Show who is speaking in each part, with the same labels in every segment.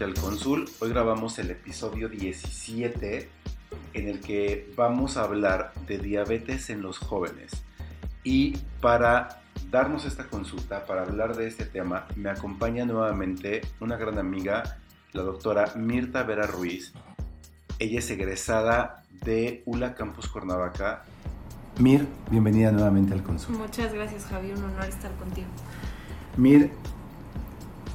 Speaker 1: Nuevamente al Consul. Hoy grabamos el episodio 17 en el que vamos a hablar de diabetes en los jóvenes. Y para darnos esta consulta, para hablar de este tema, me acompaña nuevamente una gran amiga, la doctora Mirta Vera Ruiz. Ella es egresada de ULA Campus Cuernavaca. Mir, bienvenida nuevamente al Consul.
Speaker 2: Muchas gracias Javi, un honor estar contigo.
Speaker 1: Mir,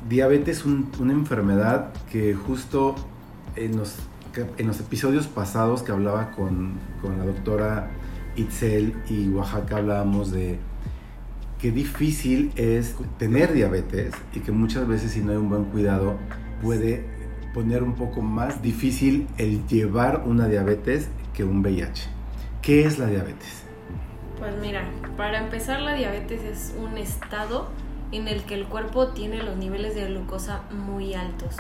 Speaker 1: diabetes es una enfermedad que justo en los, episodios pasados que hablaba con, la doctora Itzel y Oaxaca hablábamos de qué difícil es tener diabetes y que muchas veces si no hay un buen cuidado puede poner un poco más difícil el llevar una diabetes que un VIH. ¿Qué es la diabetes?
Speaker 2: Pues mira, para empezar la diabetes es un estado en el que el cuerpo tiene los niveles de glucosa muy altos.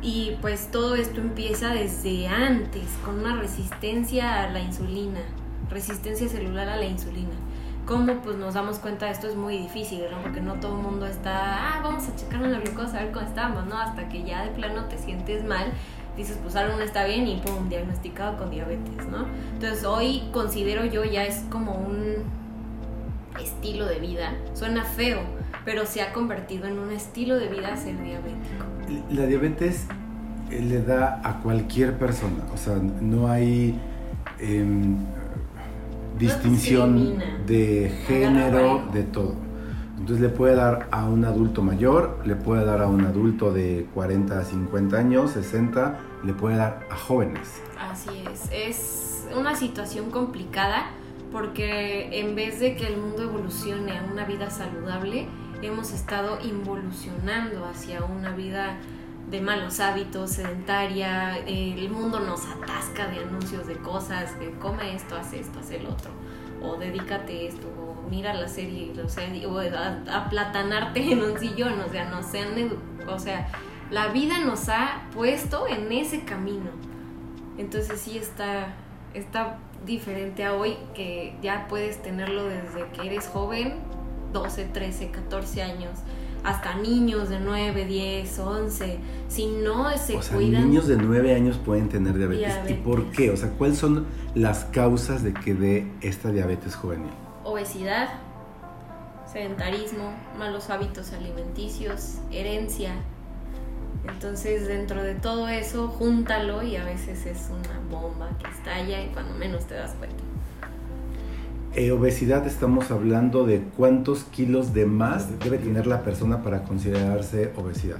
Speaker 2: Y pues todo esto empieza desde antes, con una resistencia a la insulina, resistencia celular a la insulina. ¿Cómo pues nos damos cuenta de esto? Es muy difícil, ¿no? Porque no todo el mundo está, ah, vamos a checar la glucosa, a ver cómo estamos, ¿no? Hasta que ya de plano te sientes mal, dices, pues algo no está bien y pum, diagnosticado con diabetes, ¿no? Entonces hoy considero yo ya es como un estilo de vida. Suena feo, pero se ha convertido en un estilo de vida ser diabético.
Speaker 1: La diabetes eh, le da a cualquier persona, o sea, no hay eh, distinción de género, de todo. Entonces le puede dar a un adulto mayor, le puede dar a un adulto de 40 a 50 años, 60, le puede dar a jóvenes.
Speaker 2: Así es, es una situación complicada porque en vez de que el mundo evolucione a una vida saludable, hemos estado involucionando hacia una vida de malos hábitos, sedentaria, el mundo nos atasca de anuncios de cosas, que come esto, hace esto, hace el otro, o dedícate esto, o mira la serie, o sea, o aplatanarte en un sillón, o sea, nos han, o sea, la vida nos ha puesto en ese camino. Entonces sí está, está diferente a hoy que ya puedes tenerlo desde que eres joven 12, 13, 14 años, hasta niños de 9, 10, 11. Si no se
Speaker 1: o sea,
Speaker 2: cuidan.
Speaker 1: Niños de 9 años pueden tener diabetes. diabetes. ¿Y por qué? O sea, ¿cuáles son las causas de que dé esta diabetes juvenil?
Speaker 2: Obesidad, sedentarismo, malos hábitos alimenticios, herencia. Entonces, dentro de todo eso, júntalo y a veces es una bomba que estalla y cuando menos te das cuenta.
Speaker 1: Eh, obesidad estamos hablando de cuántos kilos de más debe tener la persona para considerarse obesidad.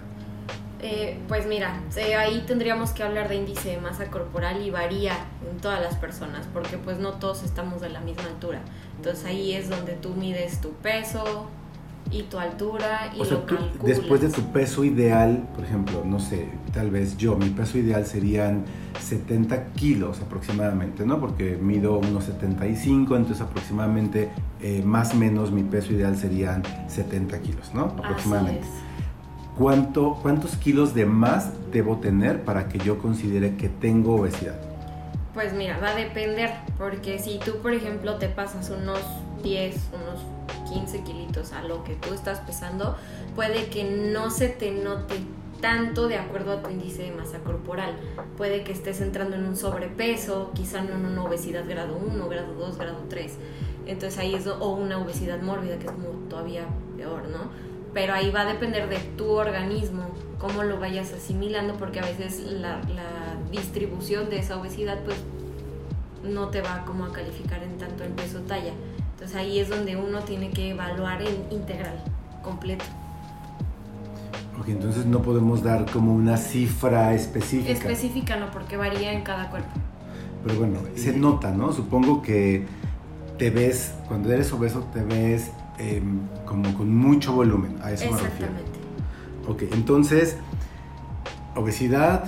Speaker 2: Eh, pues mira, eh, ahí tendríamos que hablar de índice de masa corporal y varía en todas las personas, porque pues no todos estamos de la misma altura. Entonces ahí es donde tú mides tu peso, y tu altura y
Speaker 1: o sea,
Speaker 2: lo
Speaker 1: tú,
Speaker 2: calculas.
Speaker 1: después de tu peso ideal, por ejemplo, no sé, tal vez yo, mi peso ideal serían 70 kilos aproximadamente, ¿no? Porque mido unos 75, entonces aproximadamente eh, más o menos mi peso ideal serían 70 kilos, ¿no? Aproximadamente. ¿Cuánto, ¿Cuántos kilos de más debo tener para que yo considere que tengo obesidad?
Speaker 2: Pues mira, va a depender, porque si tú, por ejemplo, te pasas unos 10, unos 15 kilitos a lo que tú estás pesando, puede que no se te note tanto de acuerdo a tu índice de masa corporal. Puede que estés entrando en un sobrepeso, quizá no en una obesidad grado 1, grado 2, grado 3. Entonces ahí es, o una obesidad mórbida, que es como todavía peor, ¿no? Pero ahí va a depender de tu organismo, cómo lo vayas asimilando, porque a veces la, la distribución de esa obesidad, pues no te va como a calificar en tanto en peso talla. Entonces ahí es donde uno tiene que evaluar en integral, completo.
Speaker 1: Ok, entonces no podemos dar como una cifra específica.
Speaker 2: Específica no, porque varía en cada cuerpo.
Speaker 1: Pero bueno, se nota, ¿no? Supongo que te ves, cuando eres obeso, te ves eh, como con mucho volumen, a eso me refiero.
Speaker 2: Exactamente.
Speaker 1: Ok, entonces, obesidad,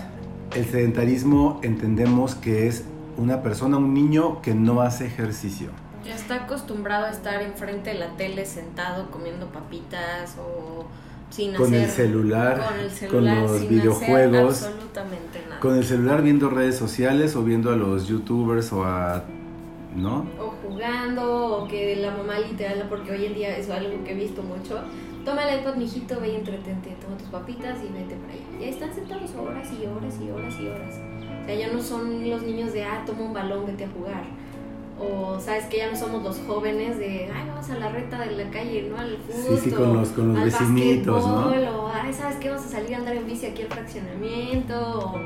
Speaker 1: el sedentarismo entendemos que es una persona, un niño que no hace ejercicio.
Speaker 2: Ya está acostumbrado a estar enfrente de la tele sentado comiendo papitas o sin
Speaker 1: con
Speaker 2: hacer
Speaker 1: el celular,
Speaker 2: con, el celular,
Speaker 1: con los
Speaker 2: sin
Speaker 1: videojuegos,
Speaker 2: hacer absolutamente nada.
Speaker 1: con el celular viendo redes sociales o viendo a los youtubers o a ¿no?
Speaker 2: O jugando, o que la mamá literal, porque hoy en día es algo que he visto mucho. Toma el iPad, mijito, ve y entretente, toma tus papitas y vete para allá. Y ahí están sentados horas y horas y horas y horas. O sea, ya no son los niños de, ah, toma un balón, vete a jugar. O sabes que ya no somos los jóvenes de, ay, vamos a la reta de la calle, ¿no? Al fútbol.
Speaker 1: Sí, sí, con los, con los
Speaker 2: al
Speaker 1: vecinitos,
Speaker 2: O, ay, ¿sabes qué? Vamos a salir a andar en bici aquí al fraccionamiento. O,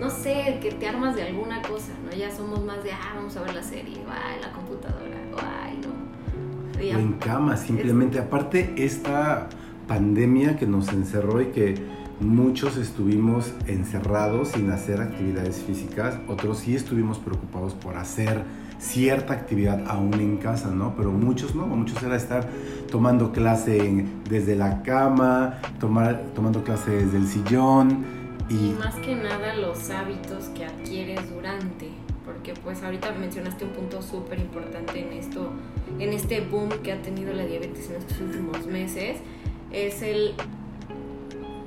Speaker 2: no sé, que te armas de alguna cosa, ¿no? Ya somos más de, ah, vamos a ver la serie, ay, la computadora, o, ay, no. Ya-
Speaker 1: en cama, simplemente. Aparte, esta pandemia que nos encerró y que muchos estuvimos encerrados sin hacer actividades físicas, otros sí estuvimos preocupados por hacer cierta actividad aún en casa, ¿no? Pero muchos no, muchos era estar tomando clase en- desde la cama, tomar, tomando clase desde el sillón
Speaker 2: Y
Speaker 1: y
Speaker 2: más que nada los hábitos que adquieres durante, porque pues ahorita mencionaste un punto súper importante en esto, en este boom que ha tenido la diabetes en estos últimos meses, es el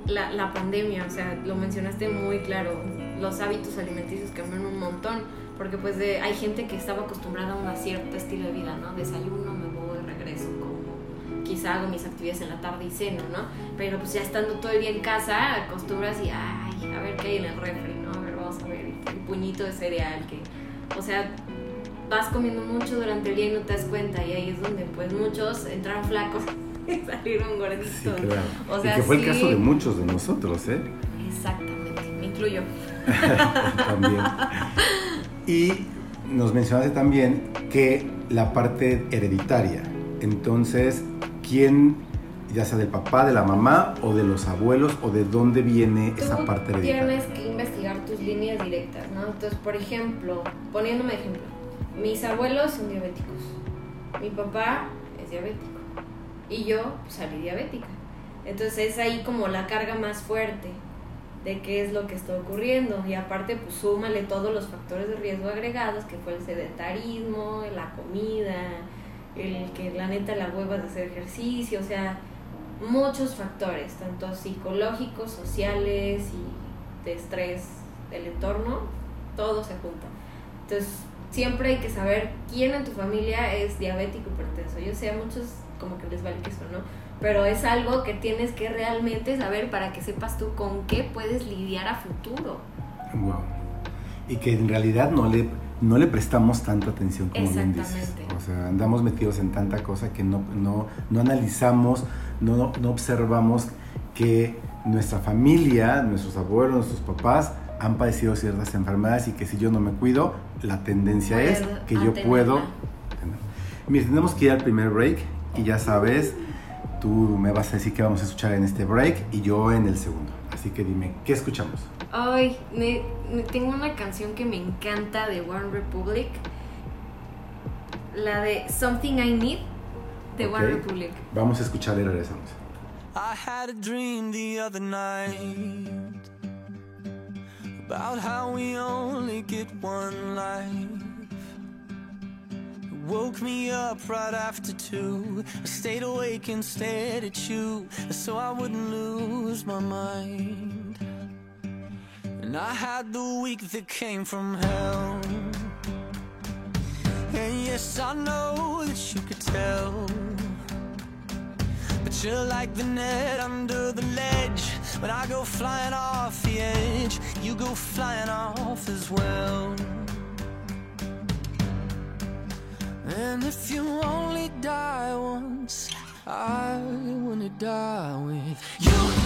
Speaker 2: la, la pandemia, o sea, lo mencionaste muy claro, los hábitos alimenticios cambiaron un montón, porque pues de, hay gente que estaba acostumbrada a un cierto estilo de vida, ¿no? Desayuno, me voy, regreso, como quizá hago mis actividades en la tarde y ceno, ¿no? Pero pues ya estando todo el día en casa, acostumbras y, ay, a ver qué hay en el refri, ¿no? A ver, vamos a ver, el puñito de cereal, que, o sea, vas comiendo mucho durante el día y no te das cuenta, y ahí es donde pues muchos entran flacos y salieron gorditos.
Speaker 1: sí, claro.
Speaker 2: O sea,
Speaker 1: y que fue
Speaker 2: sí.
Speaker 1: el caso de muchos de nosotros, ¿eh?
Speaker 2: Exactamente, me incluyo.
Speaker 1: también. Y nos mencionaste también que la parte hereditaria. Entonces, ¿quién, ya sea del papá, de la mamá o de los abuelos o de dónde viene esa parte hereditaria?
Speaker 2: tienes que investigar tus líneas directas, ¿no? Entonces, por ejemplo, poniéndome de ejemplo, mis abuelos son diabéticos, mi papá es diabético y yo pues, salí diabética. Entonces es ahí como la carga más fuerte de qué es lo que está ocurriendo y aparte pues súmale todos los factores de riesgo agregados que fue el sedentarismo, la comida, el que la neta la hueva de hacer ejercicio, o sea, muchos factores, tanto psicológicos, sociales y de estrés del entorno, todo se junta. Entonces, siempre hay que saber quién en tu familia es diabético hipertenso. Yo sé, a muchos como que les vale que ¿no? Pero es algo que tienes que realmente saber para que sepas tú con qué puedes lidiar a futuro.
Speaker 1: Wow. Y que en realidad no le, no le prestamos tanta atención como bien dices.
Speaker 2: Exactamente.
Speaker 1: O sea, andamos metidos en tanta cosa que no, no, no analizamos, no, no, observamos que nuestra familia, nuestros abuelos, nuestros papás han padecido ciertas enfermedades y que si yo no me cuido, la tendencia es que yo puedo... Mira, tenemos que ir al primer break y ya sabes, tú me vas a decir qué vamos a escuchar en este break y yo en el segundo. Así que dime, ¿qué escuchamos?
Speaker 2: Ay, me, me- tengo una canción que me encanta de One Republic. La de Something I Need de One
Speaker 1: Ok.
Speaker 2: Republic.
Speaker 1: Vamos a escuchar y regresamos.
Speaker 3: I had a dream the other night about how we only get one life. Woke me up right after two. I stayed awake and stared at you so I wouldn't lose my mind. And I had the week that came from hell. And yes, I know that you could tell. But you're like the net under the ledge. When I go flying off the edge, you go flying off as well. And if you only die once, I wanna die with you.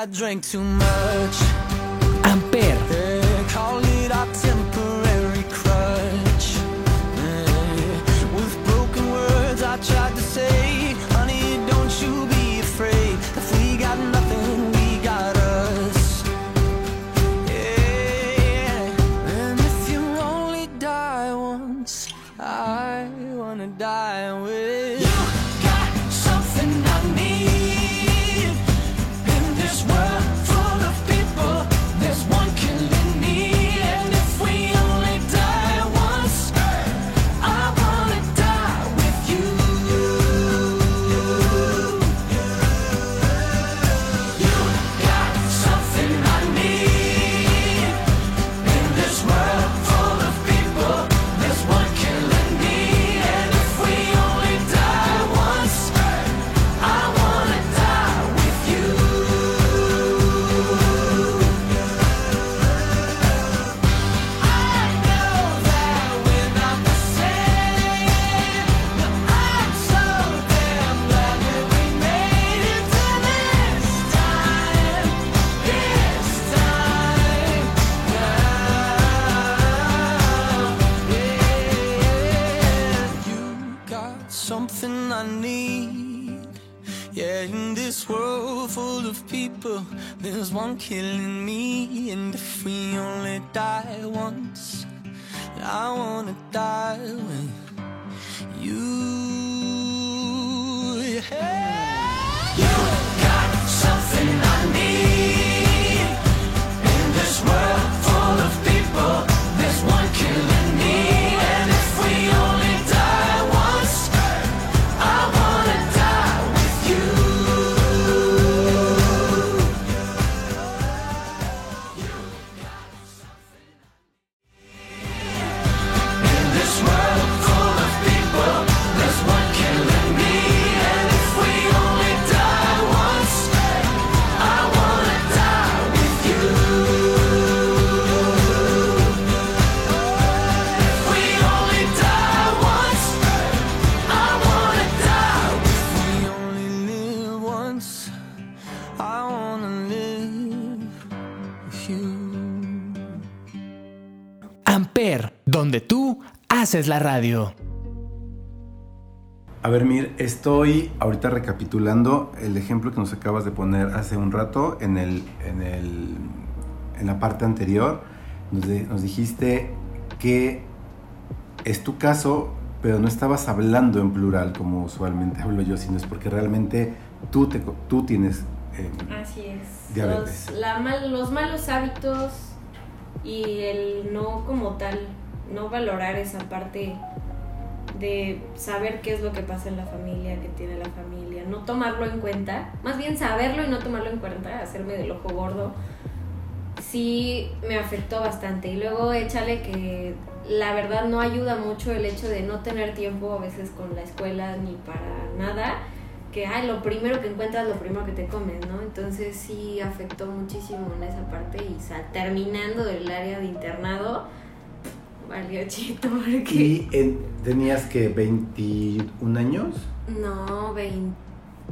Speaker 3: I drank too much. Killing me. And if we only die once, I wanna die
Speaker 4: haces la radio.
Speaker 1: A ver, Mir, estoy ahorita recapitulando el ejemplo que nos acabas de poner hace un rato en, el, en, el, en la parte anterior. Nos, de- nos dijiste que es tu caso, pero no estabas hablando en plural como usualmente hablo yo, sino es porque realmente tú, te, tú tienes... eh,
Speaker 2: Así es.
Speaker 1: Diabetes.
Speaker 2: Los, la mal- los malos hábitos y el no como tal, no valorar esa parte de saber qué es lo que pasa en la familia, que tiene la familia, no tomarlo en cuenta, más bien saberlo y no tomarlo en cuenta, hacerme del ojo gordo, sí me afectó bastante. Y luego échale que la verdad no ayuda mucho el hecho de no tener tiempo a veces con la escuela ni para nada que ay, lo primero que encuentras, lo primero que te comes, ¿no? Entonces sí afectó muchísimo en esa parte y terminando del área de internado, valió chito porque...
Speaker 1: y en- tenías que 21 años.
Speaker 2: No, 20...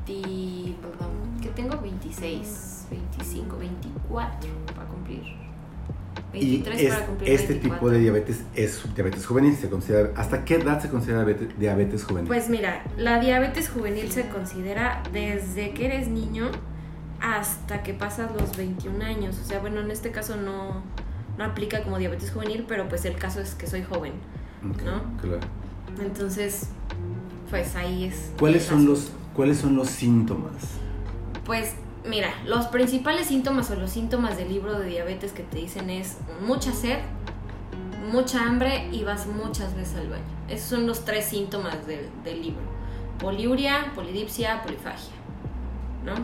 Speaker 2: Perdón, que tengo 26, 25, 24 para cumplir.
Speaker 1: Y
Speaker 2: 23
Speaker 1: es-
Speaker 2: para cumplir
Speaker 1: este
Speaker 2: 24.
Speaker 1: tipo de diabetes es diabetes juvenil. Se considera, ¿Hasta qué edad se considera diabetes, diabetes juvenil?
Speaker 2: Pues mira, la diabetes juvenil se considera desde que eres niño hasta que pasas los 21 años. O sea, bueno, en este caso no, no aplica como diabetes juvenil, pero pues el caso es que soy joven.
Speaker 1: Ok,
Speaker 2: ¿no?
Speaker 1: claro.
Speaker 2: Entonces, pues ahí es.
Speaker 1: ¿Cuáles son, los, ¿Cuáles son los síntomas?
Speaker 2: Pues mira, los principales síntomas o los síntomas del libro de diabetes que te dicen es mucha sed, mucha hambre y vas muchas veces al baño. Esos son los tres síntomas del, del libro. Poliuria, polidipsia, polifagia. ¿No?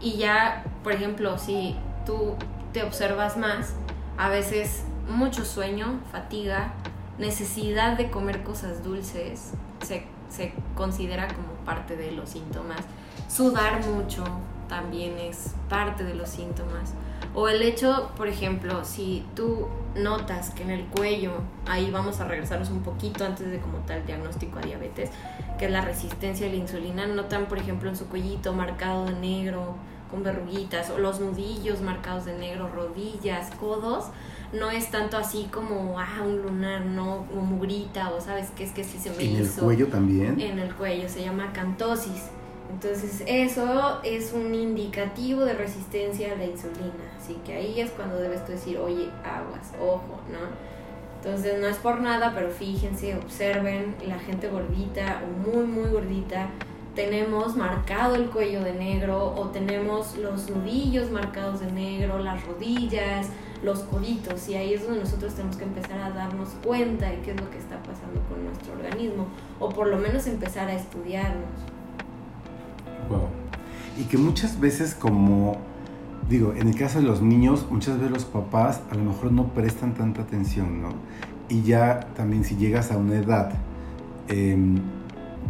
Speaker 2: Y ya, por ejemplo, si tú te observas más, a veces mucho sueño, fatiga, necesidad de comer cosas dulces, se, se considera como parte de los síntomas. Sudar mucho también es parte de los síntomas. O el hecho, por ejemplo, si tú notas que en el cuello, ahí vamos a regresarnos un poquito antes de como tal diagnóstico a diabetes, que es la resistencia a la insulina, notan, por ejemplo, en su cuellito marcado de negro con verruguitas, o los nudillos marcados de negro, rodillas, codos, no es tanto así como, ah, un lunar, no, o mugrita, o sabes qué es que sí se me
Speaker 1: ¿En el
Speaker 2: hizo.
Speaker 1: cuello también?
Speaker 2: En el cuello, se llama cantosis. Entonces eso es un indicativo de resistencia a la insulina. Así que ahí es cuando debes tú decir, oye, aguas, ojo, ¿no? Entonces no es por nada, pero fíjense, observen, la gente gordita o muy, muy gordita, tenemos marcado el cuello de negro o tenemos los nudillos marcados de negro, las rodillas, los coditos y ahí es donde nosotros tenemos que empezar a darnos cuenta de qué es lo que está pasando con nuestro organismo o por lo menos empezar a estudiarnos.
Speaker 1: Wow. Y que muchas veces como, digo, en el caso de los niños, muchas veces los papás a lo mejor no prestan tanta atención, ¿no? Y ya también si llegas a una edad em,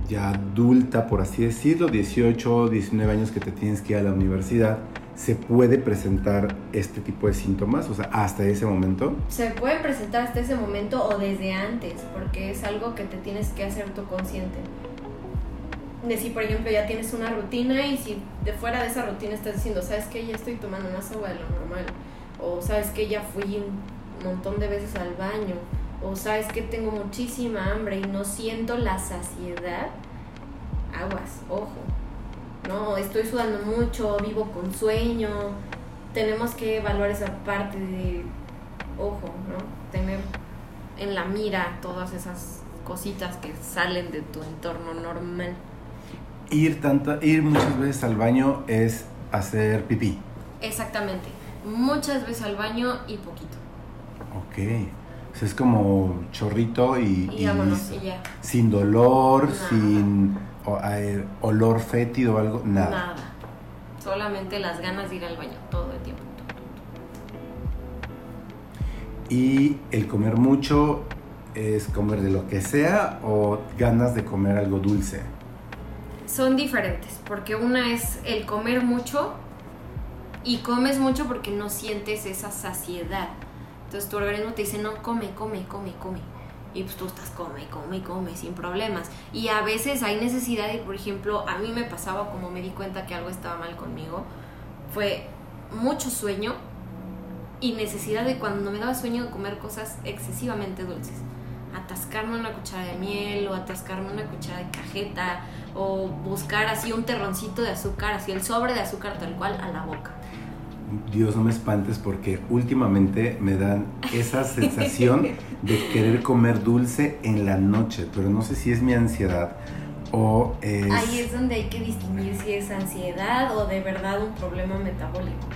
Speaker 1: ya adulta, por así decirlo, 18, 19 años que te tienes que ir a la universidad, se puede presentar este tipo de síntomas, o sea, hasta ese momento.
Speaker 2: Se puede presentar hasta ese momento o desde antes, porque es algo que te tienes que hacer tú consciente. De si, por ejemplo, ya tienes una rutina y si de fuera de esa rutina estás diciendo, sabes que ya estoy tomando más agua de lo normal, o sabes que ya fui un montón de veces al baño, o sabes que tengo muchísima hambre y no siento la saciedad, aguas, ojo. No, estoy sudando mucho, vivo con sueño. Tenemos que evaluar esa parte de ojo, ¿no? Tener en la mira todas esas cositas que salen de tu entorno normal.
Speaker 1: Ir, tanta, ir muchas veces al baño es hacer pipí.
Speaker 2: Exactamente. Muchas veces al baño y poquito.
Speaker 1: Ok. O sea, es como chorrito y,
Speaker 2: Y vámonos, y ya.
Speaker 1: sin dolor,
Speaker 2: Nada.
Speaker 1: sin o- eh, olor fétido o algo, nada.
Speaker 2: Nada. Solamente las ganas de ir al baño todo el tiempo.
Speaker 1: Y el comer mucho es comer de lo que sea o ganas de comer algo dulce.
Speaker 2: Son diferentes, porque una es el comer mucho y comes mucho porque no sientes esa saciedad. Entonces tu organismo te dice, no, come, come, come, come. Y pues tú estás come, come, come, sin problemas. Y a veces hay necesidad y, por ejemplo, a mí me pasaba como me di cuenta que algo estaba mal conmigo, fue mucho sueño y necesidad de cuando me daba sueño de comer cosas excesivamente dulces. Atascarme una cuchara de miel o atascarme una cuchara de cajeta o buscar así un terroncito de azúcar, así el sobre de azúcar tal cual a la boca.
Speaker 1: Dios, no me espantes porque últimamente me dan esa sensación de querer comer dulce en la noche, pero no sé si es mi ansiedad o es...
Speaker 2: Ahí es donde hay que distinguir si es ansiedad o de verdad un problema metabólico,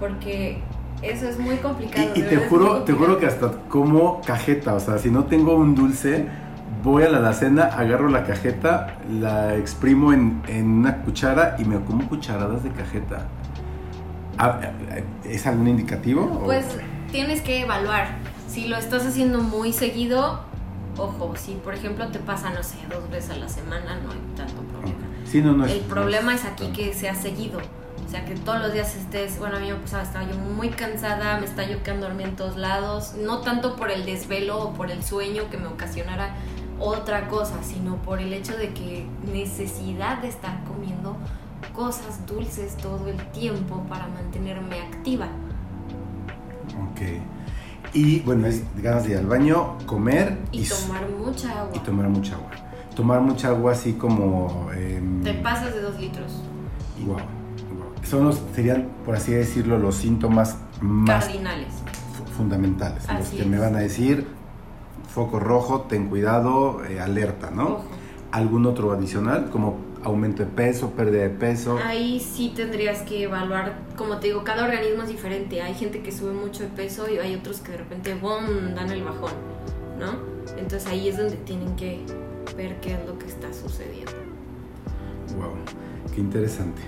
Speaker 2: porque eso es muy complicado.
Speaker 1: Y, te juro, te juro que hasta como cajeta, o sea, si no tengo un dulce, voy a la alacena, agarro la cajeta, la exprimo en, en una cuchara y me como cucharadas de cajeta. Ah, ¿Es algún indicativo? o-
Speaker 2: Pues tienes que evaluar. Si lo estás haciendo muy seguido, ojo, si por ejemplo te pasa, no sé, dos veces a la semana, no hay tanto problema.
Speaker 1: Sí, no, no es-
Speaker 2: El
Speaker 1: no
Speaker 2: problema es aquí que sea seguido. O sea, que todos los días estés, bueno, a mí me pasaba, estaba yo muy cansada, me estaba yo quedando dormida en todos lados, no tanto por el desvelo o por el sueño que me ocasionara otra cosa, sino por el hecho de que necesidad de estar comiendo cosas dulces todo el tiempo para mantenerme activa.
Speaker 1: Ok. Y bueno, es ganas de ir al baño, comer
Speaker 2: Y tomar mucha agua.
Speaker 1: y tomar mucha agua. Tomar mucha agua así como... em,
Speaker 2: Te pasas de dos litros.
Speaker 1: Wow, wow. Son los, serían, por así decirlo, los síntomas más
Speaker 2: Cardinales.
Speaker 1: fu- fundamentales. los que
Speaker 2: es.
Speaker 1: me van a decir, foco rojo, ten cuidado, eh, alerta, ¿no?
Speaker 2: Ojo.
Speaker 1: ¿Algún otro adicional? Como aumento de peso, pérdida de peso.
Speaker 2: Ahí sí tendrías que evaluar, como te digo, cada organismo es diferente. Hay gente que sube mucho de peso y hay otros que de repente, ¡bum!, dan el bajón, ¿no? Entonces ahí es donde tienen que ver qué es lo que está sucediendo.
Speaker 1: Wow, qué interesante.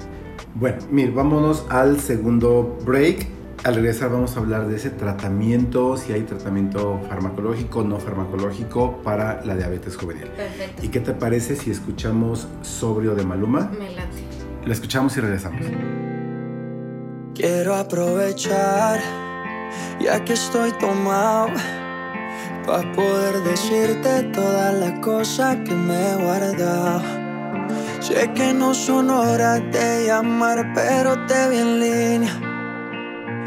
Speaker 1: Bueno, Mir, vámonos al segundo break. Al regresar vamos a hablar de ese tratamiento, si hay tratamiento farmacológico, no farmacológico para la diabetes juvenil.
Speaker 2: Perfecto.
Speaker 1: ¿Y qué te parece si escuchamos Sobrio de Maluma?
Speaker 2: Me late.
Speaker 1: Lo escuchamos y regresamos.
Speaker 3: Quiero aprovechar, ya que estoy tomado, para poder decirte todas las cosas que me he guardado.
Speaker 5: Sé que no son horas de llamar, pero te vi en línea.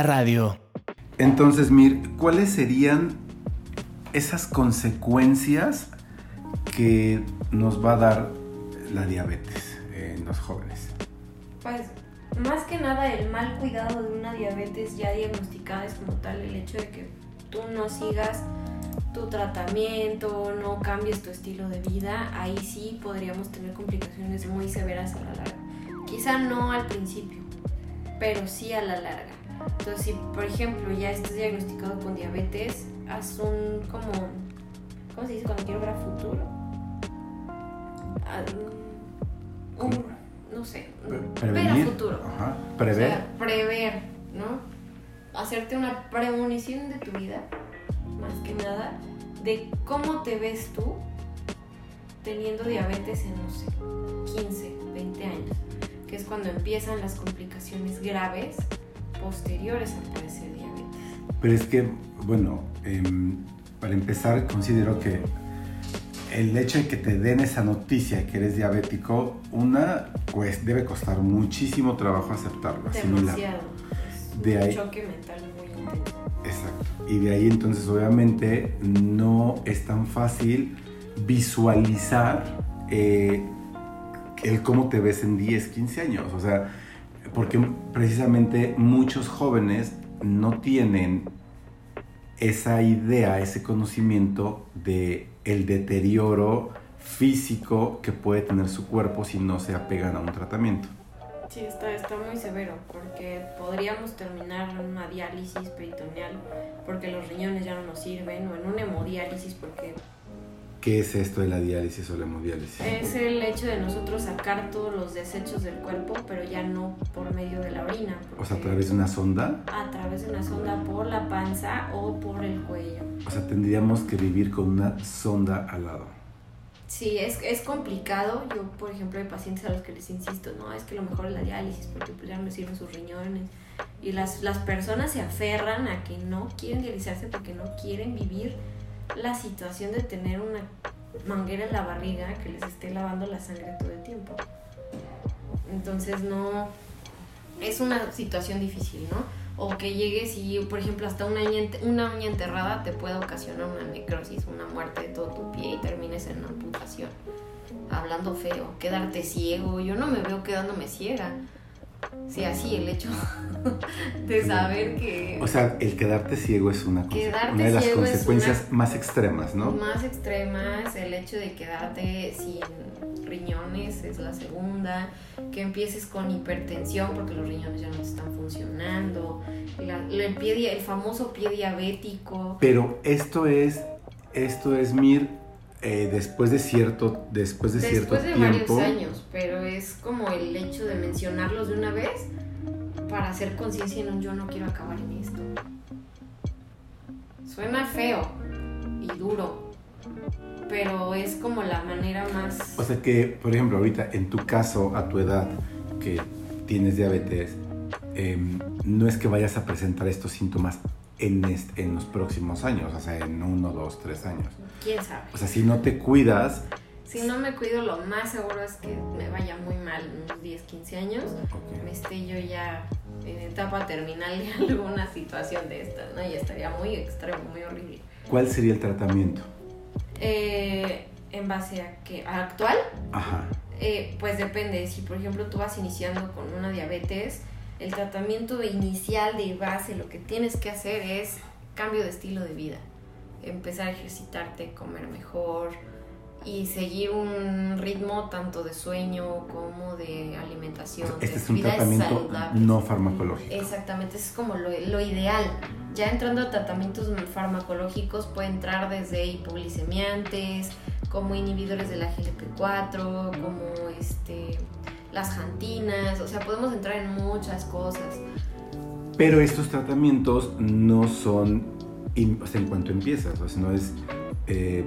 Speaker 5: La
Speaker 4: radio.
Speaker 1: Entonces, Mir, ¿cuáles serían esas consecuencias que nos va a dar la diabetes en los jóvenes?
Speaker 2: Pues más que nada el mal cuidado de una diabetes ya diagnosticada es como tal el hecho de que tú no sigas tu tratamiento, no cambies tu estilo de vida, ahí sí podríamos tener complicaciones muy severas a la larga. Quizá no al principio, pero sí a la larga. Entonces, si por ejemplo ya estás diagnosticado con diabetes, haz un como, ¿cómo se dice cuando quiero ver a futuro? Un- no sé, ver a futuro.
Speaker 1: Ajá.
Speaker 2: O
Speaker 1: Prever.
Speaker 2: sea, prever, ¿no? Hacerte una premonición de tu vida, más que nada, de cómo te ves tú teniendo diabetes en, no sé, 15, 20 años, que es cuando empiezan las complicaciones graves posteriores a padecer diabetes.
Speaker 1: Pero es que, bueno, em, para empezar, considero que el hecho de que te den esa noticia que eres diabético, una, pues debe costar muchísimo trabajo aceptarlo, asimilarlo.
Speaker 2: Demasiado. Es
Speaker 1: De
Speaker 2: un
Speaker 1: ahí-
Speaker 2: choque mental muy intenso.
Speaker 1: Exacto. Y de ahí entonces obviamente no es tan fácil visualizar eh, el cómo te ves en 10, 15 años. O sea, porque precisamente muchos jóvenes no tienen esa idea, ese conocimiento de el deterioro físico que puede tener su cuerpo si no se apegan a un tratamiento.
Speaker 2: Sí, está, está muy severo porque podríamos terminar en una diálisis peritoneal porque los riñones ya no nos sirven o en una hemodiálisis porque
Speaker 1: ¿Qué es esto de la diálisis o la hemodiálisis?
Speaker 2: Es el hecho de nosotros sacar todos los desechos del cuerpo, pero ya no por medio de la orina.
Speaker 1: O sea, a través de una sonda.
Speaker 2: a través de una sonda por la panza o por el cuello.
Speaker 1: O sea, tendríamos que vivir con una sonda al lado.
Speaker 2: Sí, es, es complicado. Yo, por ejemplo, hay pacientes a los que les insisto, no, es que lo mejor es la diálisis porque pues ya no sirven sus riñones. Y las, las personas se aferran a que no quieren dializarse porque no quieren vivir la situación de tener una manguera en la barriga que les esté lavando la sangre todo el tiempo. Entonces no, es una situación difícil, ¿no? O que llegues y, por ejemplo, hasta una uña, una enterrada te puede ocasionar una necrosis, una muerte de todo tu pie y termines en una amputación. Hablando feo, quedarte ciego. Yo no me veo quedándome ciega. Sí, así el hecho de saber que
Speaker 1: O sea, el quedarte ciego es una, de las consecuencias más extremas, ¿no?
Speaker 2: más extremas, el hecho de quedarte sin riñones es la segunda, que empieces con hipertensión porque los riñones ya no están funcionando, la- el, pie, el famoso pie diabético.
Speaker 1: Pero esto es, esto es Mir, eh, después de cierto, después de
Speaker 2: Después
Speaker 1: cierto
Speaker 2: de
Speaker 1: tiempo.
Speaker 2: varios años, pero es como el hecho de mencionarlos de una vez para hacer conciencia en un yo no quiero acabar en esto. Suena feo y duro, pero es como la manera más...
Speaker 1: O sea que, por ejemplo, ahorita en tu caso, a tu edad, que tienes diabetes, em, no es que vayas a presentar estos síntomas en, en los próximos años, o sea, en uno, dos, tres años.
Speaker 2: ¿Quién sabe?
Speaker 1: O sea, si no te cuidas,
Speaker 2: Si no me cuido, lo más seguro es que me vaya muy mal en unos 10, 15 años.
Speaker 1: ok.
Speaker 2: Me esté yo ya en etapa terminal de alguna situación de estas, ¿no? Y estaría muy extremo, muy horrible.
Speaker 1: ¿cuál sería el tratamiento?
Speaker 2: Eh, en base a que a actual,
Speaker 1: Ajá.
Speaker 2: eh, pues depende. Si por ejemplo tú vas iniciando con una diabetes, el tratamiento inicial de base, lo que tienes que hacer es cambio de estilo de vida. Empezar a ejercitarte, comer mejor y seguir un ritmo tanto de sueño como de alimentación.
Speaker 1: Este
Speaker 2: de
Speaker 1: es un tratamiento
Speaker 2: saludables.
Speaker 1: no farmacológico.
Speaker 2: Exactamente, eso es como lo, lo ideal. Ya entrando a tratamientos farmacológicos puede entrar desde hipoglicemiantes, como inhibidores de la GLP-4, como este, las jantinas, o sea, podemos entrar en muchas cosas.
Speaker 1: Pero estos tratamientos no son, in- o sea, en cuanto empiezas, o sea, no es, eh,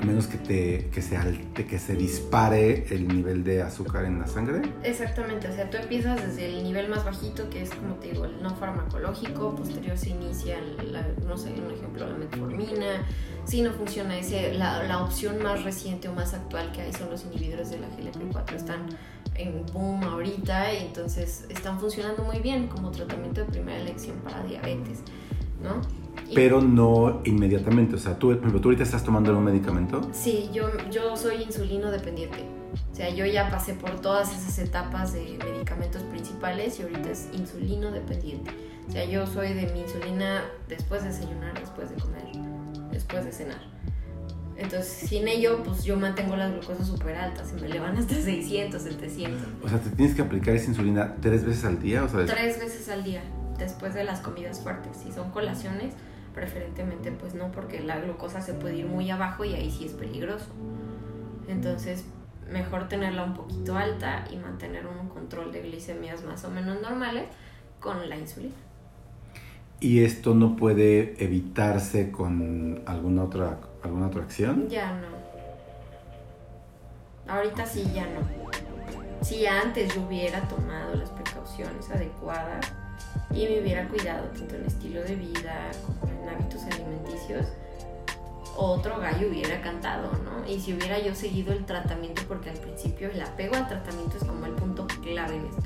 Speaker 1: a menos que, te, que, se alte- que se dispare el nivel de azúcar en la sangre.
Speaker 2: Exactamente, o sea, tú empiezas desde el nivel más bajito, que es como te digo, el no farmacológico, posterior se inicia, la, no sé, un ejemplo, la metformina. Si no funciona ese, la, la opción más reciente o más actual que hay son los inhibidores de la GLP-4, están en boom ahorita y entonces están funcionando muy bien como tratamiento de primera elección para diabetes, ¿no?
Speaker 1: Pero no inmediatamente, o sea, tú, por ejemplo, tú ahorita estás tomando algún medicamento.
Speaker 2: Sí, yo, yo soy insulino dependiente. O sea, yo ya pasé por todas esas etapas de medicamentos principales y ahorita es insulino dependiente. O sea, yo soy de mi insulina después de desayunar, después de comer, después de cenar. Entonces, sin ello, pues yo mantengo las glucosas súper altas, se me elevan hasta 600, 700.
Speaker 1: O sea, te tienes que aplicar esa insulina tres veces al día, o sea,
Speaker 2: Tres veces al día, después de las comidas fuertes. Si son colaciones, preferentemente pues no, porque la glucosa se puede ir muy abajo y ahí sí es peligroso. Entonces, mejor tenerla un poquito alta y mantener un control de glicemias más o menos normales con la insulina.
Speaker 1: y esto no puede evitarse con alguna otra, alguna otra acción.
Speaker 2: Ya no. Ahorita sí ya no. Si antes yo hubiera tomado las precauciones adecuadas y me hubiera cuidado tanto en estilo de vida como en hábitos alimenticios, otro gallo hubiera cantado, ¿no? Y si hubiera yo seguido el tratamiento, porque al principio el apego al tratamiento es como el punto clave en esto.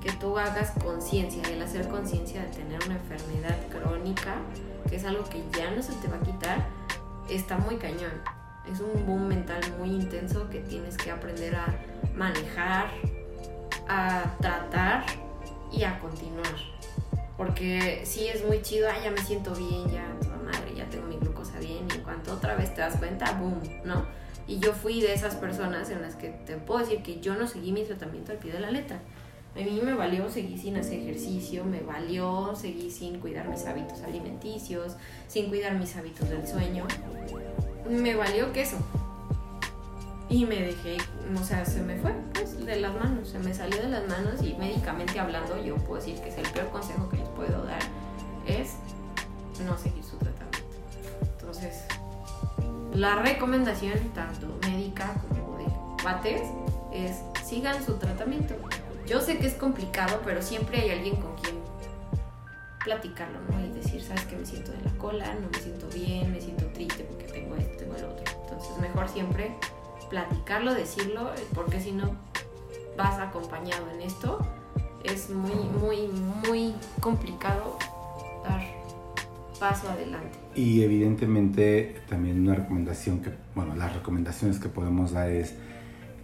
Speaker 2: Que tú hagas conciencia, el hacer conciencia de tener una enfermedad crónica, que es algo que ya no se te va a quitar, está muy cañón. Es un boom mental muy intenso que tienes que aprender a manejar, a tratar y a continuar. Porque sí es muy chido, ah, ya me siento bien, ya toda madre, ya tengo mi glucosa bien y en cuanto otra vez te das cuenta, boom, ¿no? Y yo fui de esas personas en las que te puedo decir que yo no seguí mi tratamiento al pie de la letra. A mí me valió seguir sin hacer ejercicio, me valió seguir sin cuidar mis hábitos alimenticios, sin cuidar mis hábitos del sueño. me valió queso. Y me dejé, o sea, se me fue pues, de las manos, se me salió de las manos y médicamente hablando yo puedo decir que es el peor consejo que les puedo dar es no seguir su tratamiento. Entonces, la recomendación tanto médica como de cuates es sigan su tratamiento. Yo sé que es complicado, pero siempre hay alguien con quien platicarlo, ¿no? Y decir, sabes que me siento de la cola, no me siento bien, me siento triste porque tengo esto, tengo el otro. Entonces, mejor siempre platicarlo, decirlo, porque si no vas acompañado en esto, es muy, muy, muy complicado dar paso adelante.
Speaker 1: Y evidentemente también una recomendación que, bueno, las recomendaciones que podemos dar es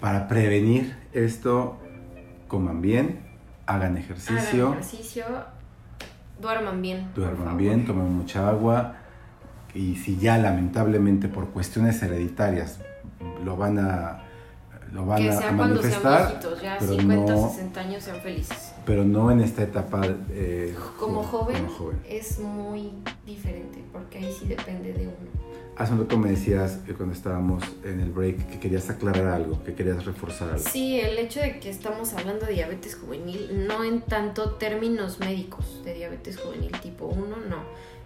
Speaker 1: para prevenir esto, coman bien, hagan ejercicio,
Speaker 2: Hagan ejercicio, duerman bien.
Speaker 1: duerman bien, tomen mucha agua y si ya lamentablemente por cuestiones hereditarias lo van a lo van
Speaker 2: Que
Speaker 1: a, a
Speaker 2: sea cuando sean
Speaker 1: manifestar,
Speaker 2: viejitos, ya
Speaker 1: pero
Speaker 2: 50,
Speaker 1: no-
Speaker 2: 60 años sean felices.
Speaker 1: pero no en esta etapa eh,
Speaker 2: Como joven,
Speaker 1: como joven.
Speaker 2: es muy diferente, porque ahí sí depende de uno.
Speaker 1: Hace un rato me decías eh, cuando estábamos en el break que querías aclarar algo, que querías reforzar algo.
Speaker 2: Sí, el hecho de que estamos hablando de diabetes juvenil, no en tanto términos médicos de diabetes juvenil tipo 1, no.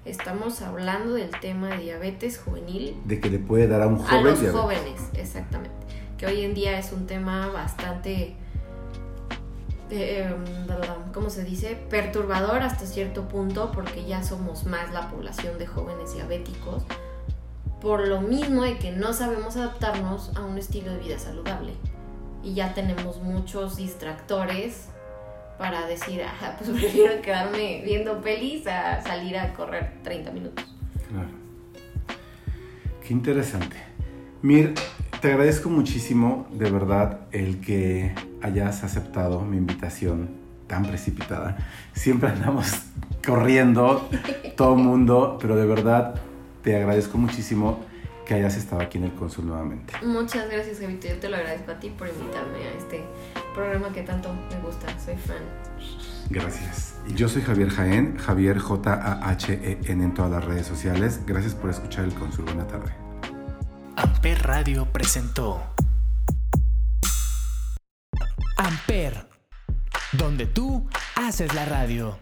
Speaker 2: Estamos hablando del tema de diabetes juvenil
Speaker 1: De que le puede dar a un
Speaker 2: a
Speaker 1: joven
Speaker 2: los
Speaker 1: diabetes.
Speaker 2: jóvenes, exactamente. Que hoy en día es un tema bastante, eh, em, ¿cómo se dice? Perturbador hasta cierto punto porque ya somos más la población de jóvenes diabéticos. Por lo mismo de que no sabemos adaptarnos a un estilo de vida saludable. Y ya tenemos muchos distractores para decir, "Ajá, pues prefiero quedarme viendo pelis a salir a correr 30 minutos.
Speaker 1: Claro. Qué interesante. Mir, te agradezco muchísimo, de verdad, el que hayas aceptado mi invitación tan precipitada. Siempre andamos corriendo, todo mundo, pero de verdad te agradezco muchísimo que hayas estado aquí en el Consul nuevamente.
Speaker 2: Muchas gracias, Javito. Yo te lo agradezco a ti por invitarme a este programa que tanto me gusta. Soy fan.
Speaker 1: Gracias. Yo soy Javier Jaén, Javier J-A-H-E-N en todas las redes sociales. Gracias por escuchar el Consul. Buena tarde.
Speaker 4: Amper Radio presentó Amper, donde tú haces la radio.